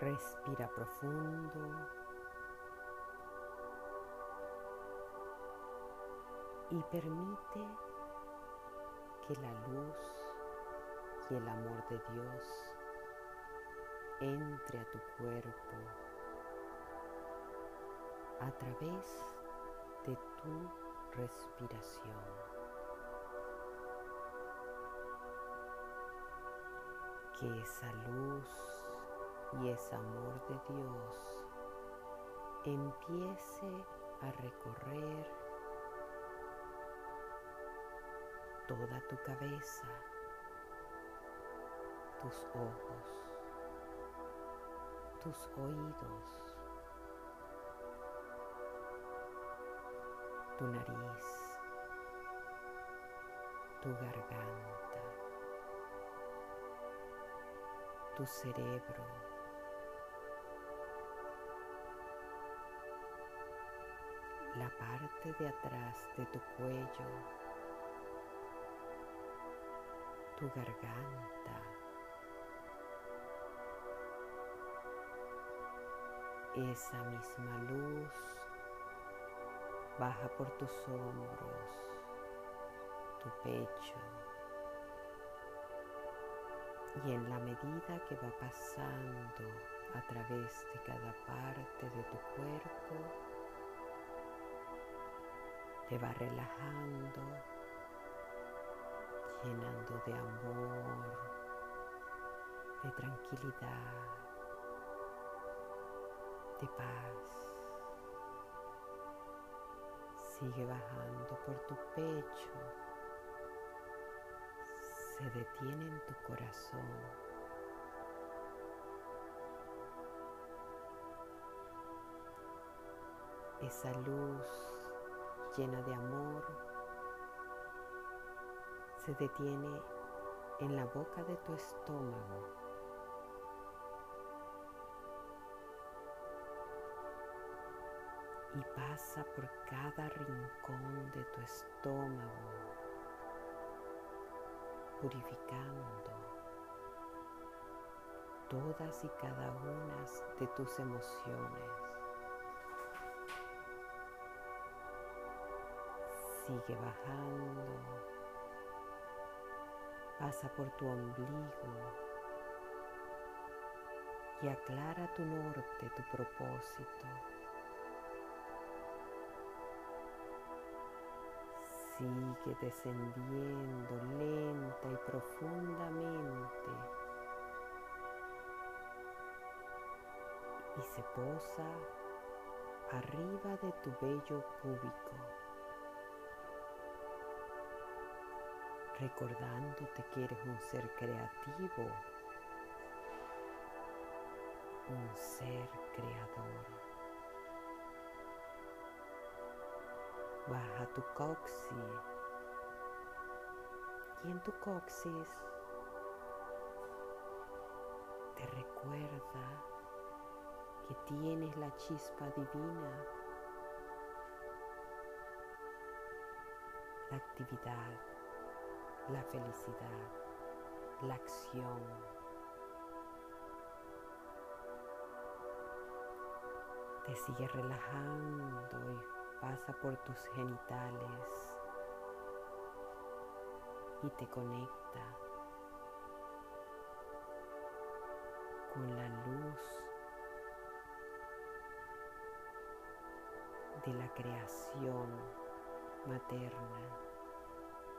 Respira profundo. Y permite que la luz y el amor de Dios entre a tu cuerpo a través de tu respiración. Que esa luz y ese amor de Dios empiece a recorrer toda tu cabeza, tus ojos, tus oídos, tu nariz, tu garganta, tu cerebro, la parte de atrás de tu cuello, tu garganta, esa misma luz baja por tus hombros, tu pecho, y en la medida que va pasando a través de cada parte de tu cuerpo, te va relajando, llenando de amor, de tranquilidad, de paz. Sigue bajando por tu pecho. Se detiene en tu corazón. Esa luz llena de amor se detiene en la boca de tu estómago. y pasa por cada rincón de tu estómago, purificando todas y cada una de tus emociones. Sigue bajando, pasa por tu ombligo y aclara tu norte, tu propósito. Sigue descendiendo lenta y profundamente y se posa arriba de tu vello púbico, recordándote que eres un ser creativo, un ser creador. Baja tu coxis. Y en tu coxis te recuerda que tienes la chispa divina, la actividad, la felicidad, la acción. Te sigue relajando y pasa por tus genitales y te conecta con la luz de la creación materna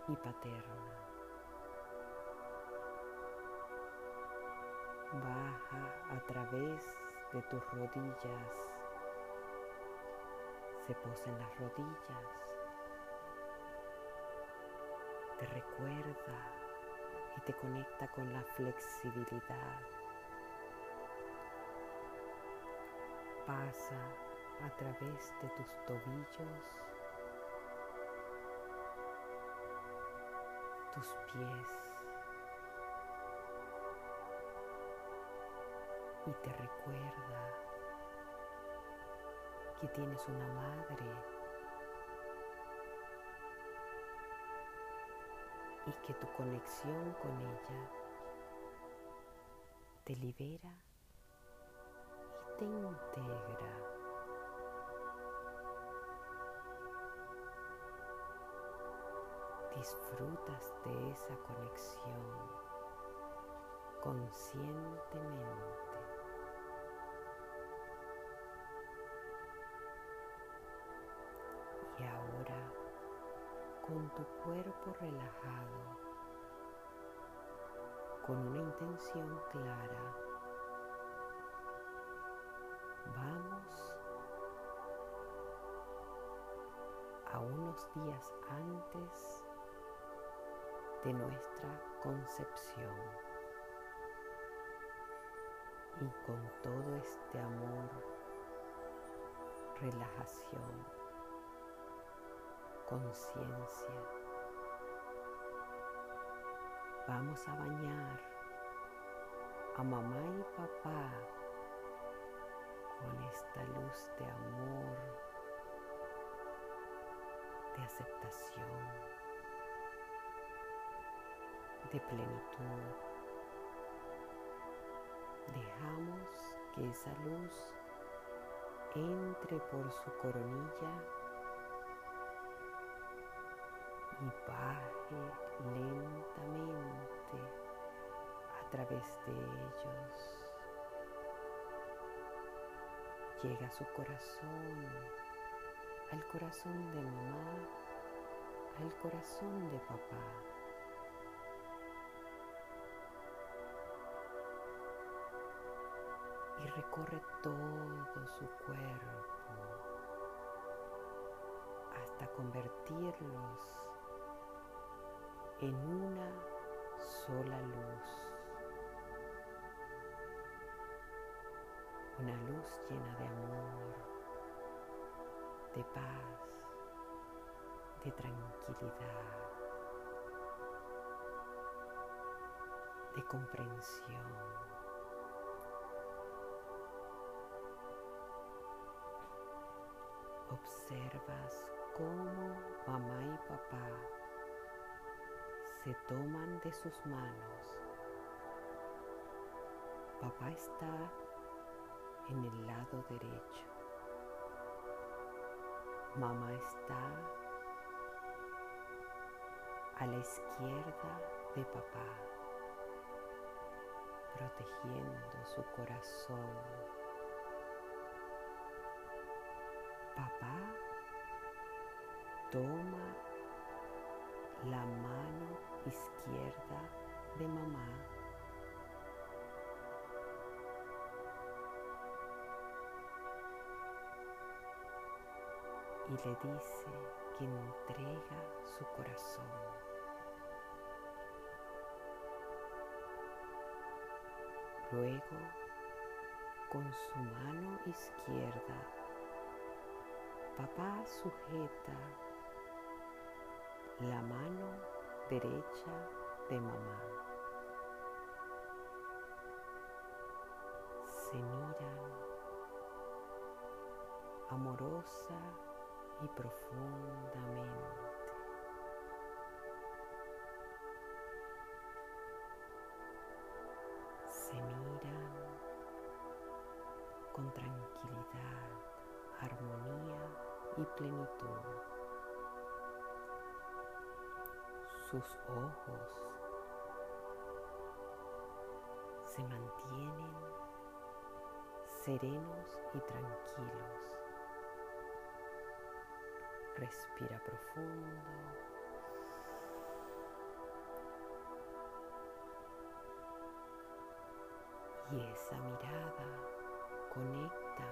y paterna. Baja a través de tus rodillas. Se posa en las rodillas, te recuerda y te conecta con la flexibilidad. Pasa a través de tus tobillos, tus pies y te recuerda que tienes una madre y que tu conexión con ella te libera te integra. Disfrutas de esa conexión conscientemente. Con tu cuerpo relajado, con una intención clara, vamos a unos días antes de nuestra concepción. Y con todo este amor, relajación, conciencia. Vamos a bañar a mamá y papá con esta luz de amor, de aceptación, de plenitud. Dejamos que esa luz entre por su coronilla y baje lentamente a través de ellos. Llega a su corazón, al corazón de mamá, al corazón de papá. Y recorre todo su cuerpo hasta convertirlos en una sola luz. Una luz llena de amor, de paz, de tranquilidad, de comprensión. Observas cómo mamá y papá se toman de sus manos. Papá está en el lado derecho. Mamá está a la izquierda de papá, protegiendo su corazón. Papá toma la mano izquierda de mamá. Y le dice que entrega su corazón. Luego, con su mano izquierda, papá sujeta la mano derecha de mamá. Se miran amorosa y profundamente. Se miran con tranquilidad, armonía y plenitud. Sus ojos se mantienen serenos y tranquilos. Respira profundo. Y esa mirada conecta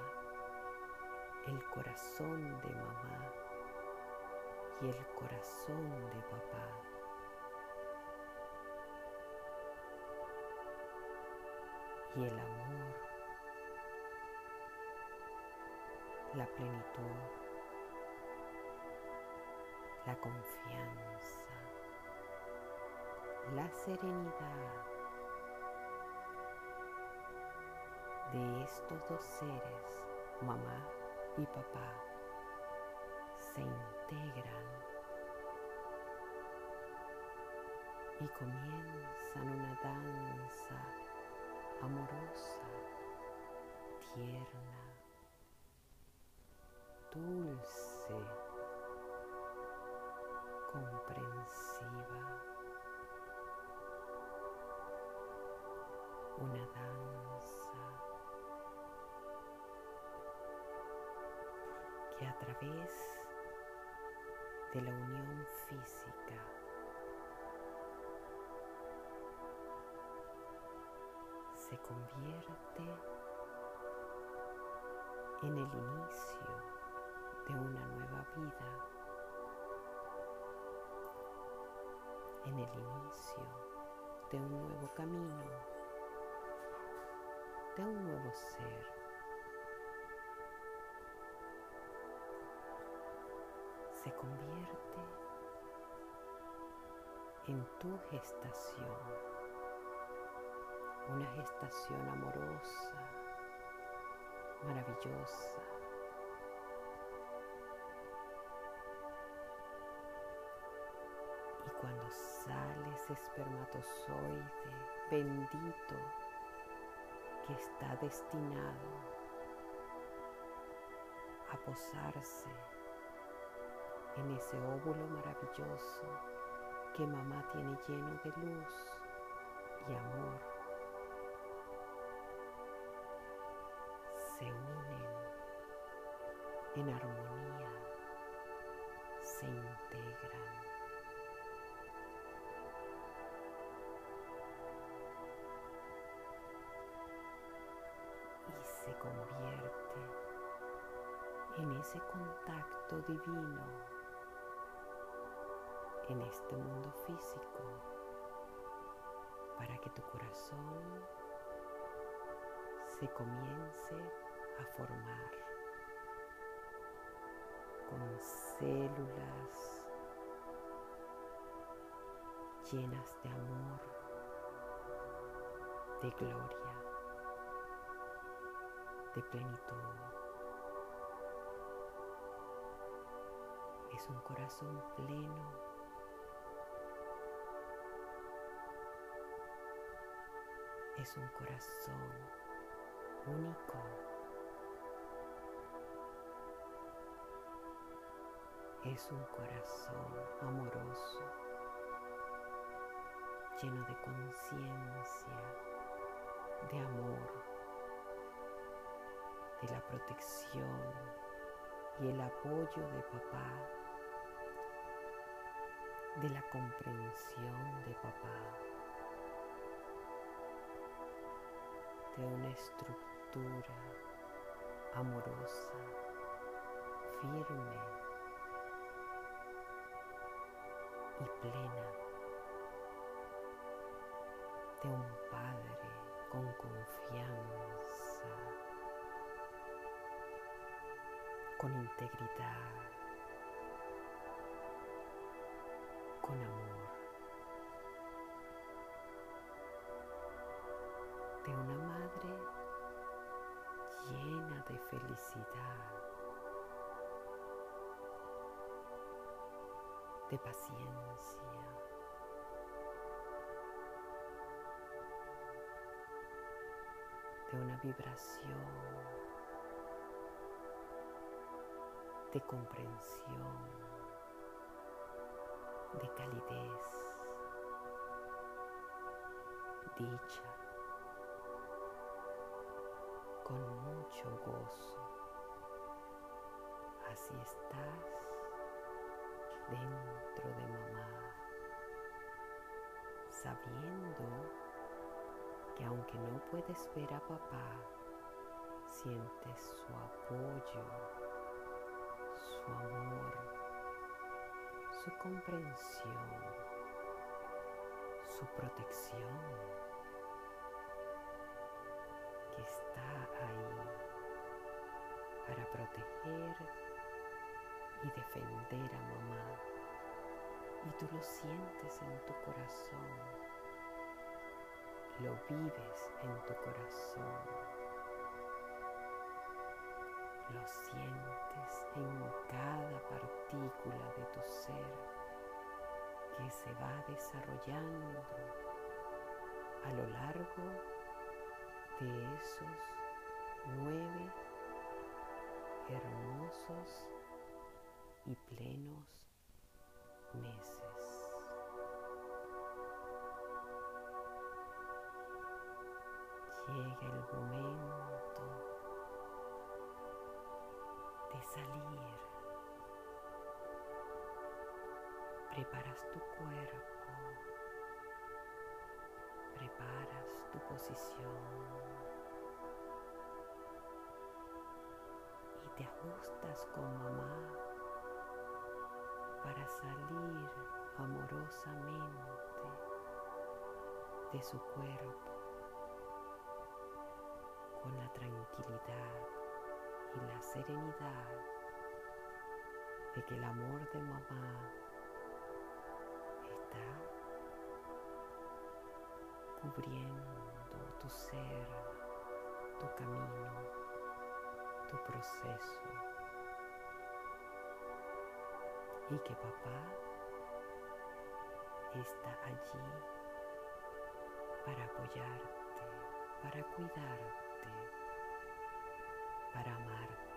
el corazón de mamá y el corazón de papá. Y el amor, la plenitud, la confianza, la serenidad de estos dos seres, mamá y papá, se integran y comienzan una danza amorosa, tierna, dulce, comprensiva, una danza que a través de la unión física se convierte en el inicio de una nueva vida, en el inicio de un nuevo camino, de un nuevo ser. Se convierte en tu gestación, una gestación amorosa, maravillosa. Y cuando sales espermatozoide bendito que está destinado a posarse en ese óvulo maravilloso que mamá tiene lleno de luz y amor. En armonía, se integran. Y se convierte en ese contacto divino en este mundo físico para que tu corazón se comience a formar células llenas de amor, de gloria, de plenitud. Es un corazón pleno. Es un corazón único. Es un corazón amoroso, lleno de conciencia, de amor, de la protección y el apoyo de papá, de la comprensión de papá, de una estructura amorosa, firme, y plena de un Padre con confianza, con integridad, con amor, de una madre llena de felicidad de paciencia. de una vibración. De comprensión, de calidez, dicha, con mucho gozo. Así estás dentro de mamá, sabiendo que aunque no puedes ver a papá, sientes su apoyo, su amor, su comprensión, su protección, que está ahí para proteger y defender a mamá. Y tú lo sientes en tu corazón, lo vives en tu corazón, lo sientes en cada partícula de tu ser que se va desarrollando a lo largo de esos nueve hermosos y plenos meses. Llega el momento de salir. Preparas tu cuerpo, preparas tu posición. te ajustas con mamá para salir amorosamente de su cuerpo con la tranquilidad y la serenidad de que el amor de mamá está cubriendo tu ser, tu camino tu proceso y que papá está allí para apoyarte, para cuidarte, para amarte.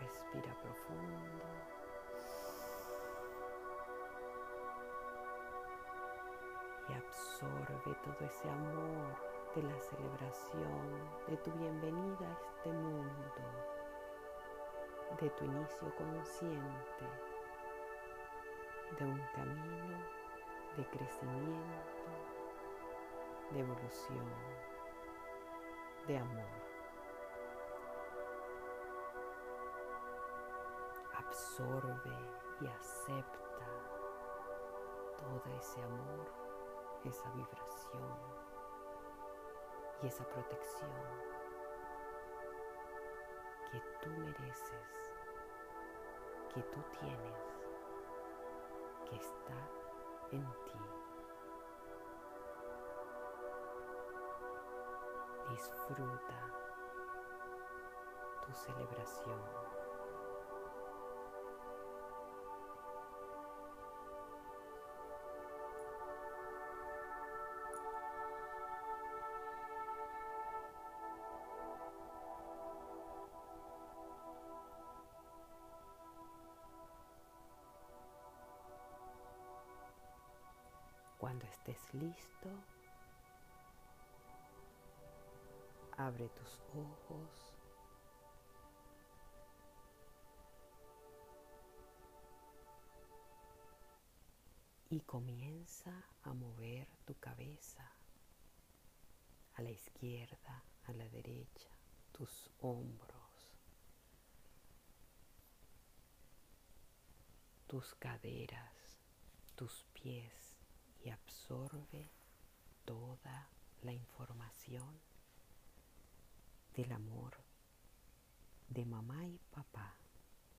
Respira profundo. Y absorbe todo ese amor de la celebración de tu bienvenida a este mundo, de tu inicio consciente, de un camino de crecimiento, de evolución, de amor. Absorbe y acepta todo ese amor, esa vibración y esa protección que tú mereces, que tú tienes, que está en ti. Disfruta tu celebración. Estés listo, abre tus ojos. Y comienza a mover tu cabeza a la izquierda, a la derecha, tus hombros, tus caderas, tus pies y absorbe toda la información del amor de mamá y papá